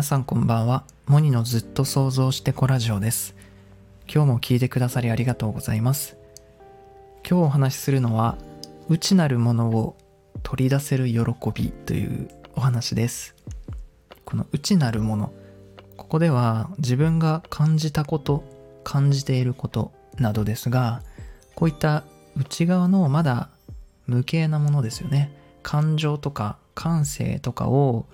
皆さんこんばんは。モニのずっと想像してこラジオです。今日も聞いてくださりありがとうございます。今日お話しするのは、内なるものを取り出せる喜びというお話です。この内なるもの、ここでは自分が感じたこと、感じていることなどですが、こういった内側のまだ無形なものですよね。感情とか感性とかを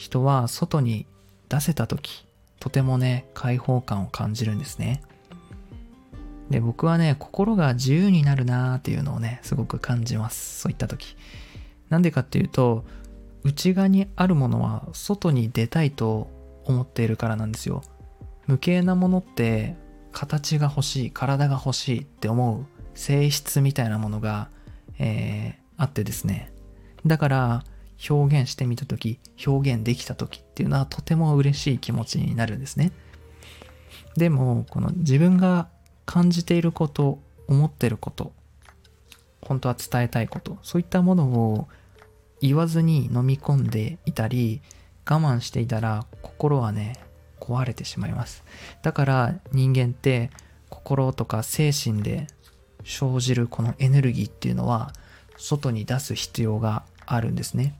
人は外に出せた時とてもね解放感を感じるんですね。で僕はね心が自由になるなーっていうのをねすごく感じます。そういった時。なんでかっていうと内側にあるものは外に出たいと思っているからなんですよ。無形なものって形が欲しい体が欲しいって思う性質みたいなものが、えー、あってですね。だから表現してみた時表現できた時っていうのはとても嬉しい気持ちになるんですね。でもこの自分が感じていること思ってること本当は伝えたいことそういったものを言わずに飲み込んでいたり我慢していたら心はね壊れてしまいます。だから人間って心とか精神で生じるこのエネルギーっていうのは外に出す必要があるんですね。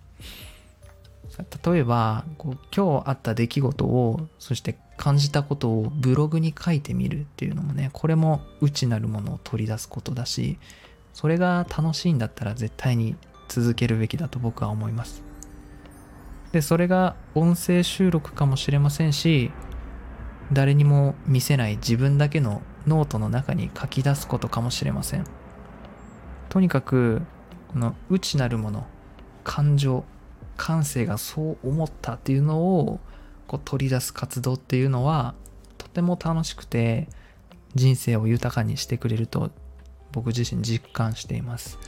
例えばこう今日あった出来事をそして感じたことをブログに書いてみるっていうのもねこれも内なるものを取り出すことだしそれが楽しいんだったら絶対に続けるべきだと僕は思います。でそれが音声収録かもしれませんし誰にも見せない自分だけのノートの中に書き出すことかもしれません。とにかくこの内なるもの感情感性がそう思ったっていうのをこう取り出す活動っていうのはとても楽しくて人生を豊かにしてくれると僕自身実感しています。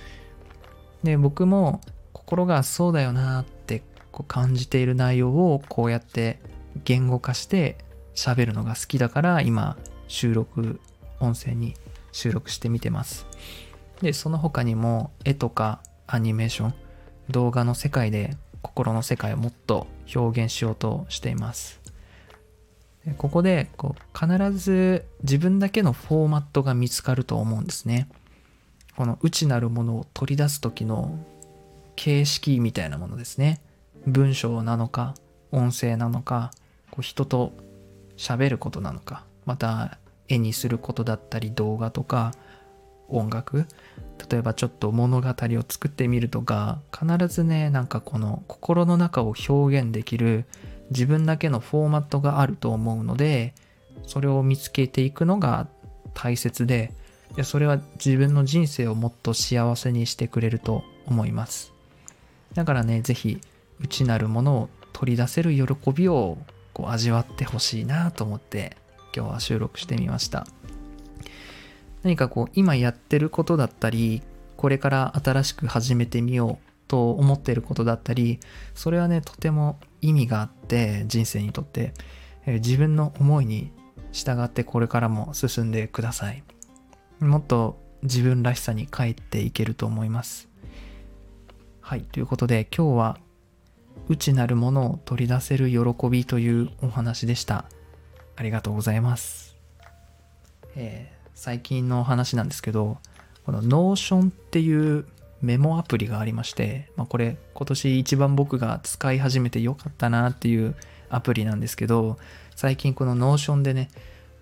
で僕も心がそうだよなってこう感じている内容をこうやって言語化して喋るのが好きだから今収録音声に収録してみてます。でその他にも絵とかアニメーション動画の世界で心の世界をもっと表現しようとしています。ここでこう必ず自分だけのフォーマットが見つかると思うんですね。この内なるものを取り出す時の形式みたいなものですね。文章なのか音声なのかこう人と喋ることなのかまた絵にすることだったり動画とか音楽例えばちょっと物語を作ってみるとか必ずねなんかこの心の中を表現できる自分だけのフォーマットがあると思うのでそれを見つけていくのが大切ででそれは自分の人生をもっと幸せにしてくれると思います。だからね是非内なるものを取り出せる喜びをこう味わってほしいなと思って今日は収録してみました。何かこう今やってることだったりこれから新しく始めてみようと思ってることだったりそれはねとても意味があって人生にとって、え自分の思いに従ってこれからも進んでください。もっと自分らしさに帰っていけると思います。はいということで今日は内なるものを取り出せる喜びというお話でした。ありがとうございます、えー最近の話なんですけど、この Notion っていうメモアプリがありまして、まあ、これ今年一番僕が使い始めてよかったなっていうアプリなんですけど、最近この Notion でね、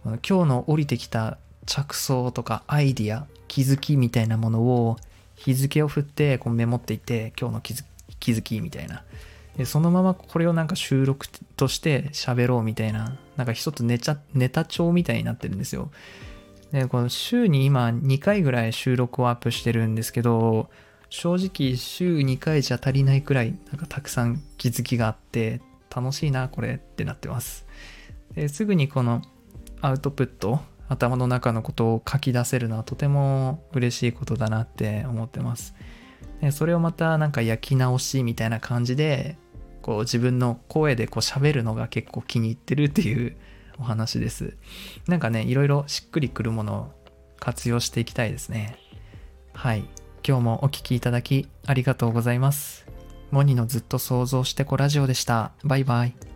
今日の降りてきた着想とかアイディア、気づきみたいなものを日付を振ってこうメモっていって、今日の気づ気づきみたいな。でそのままこれをなんか収録として喋ろうみたいな、なんか一つネタネタ帳みたいになってるんですよ。で、この週に今2回ぐらい収録をアップしてるんですけど、正直週2回じゃ足りないくらい、なんかたくさん気づきがあって、楽しいな、これってなってます。すぐにこのアウトプット、頭の中のことを書き出せるのはとても嬉しいことだなって思ってます。でそれをまたなんか焼き直しみたいな感じで、こう自分の声でこう喋るのが結構気に入ってるっていうお話です。なんかね、いろいろしっくりくるものを活用していきたいですね。はい。今日もお聴きいただきありがとうございます。モニのずっと想像してこラジオでした。バイバイ。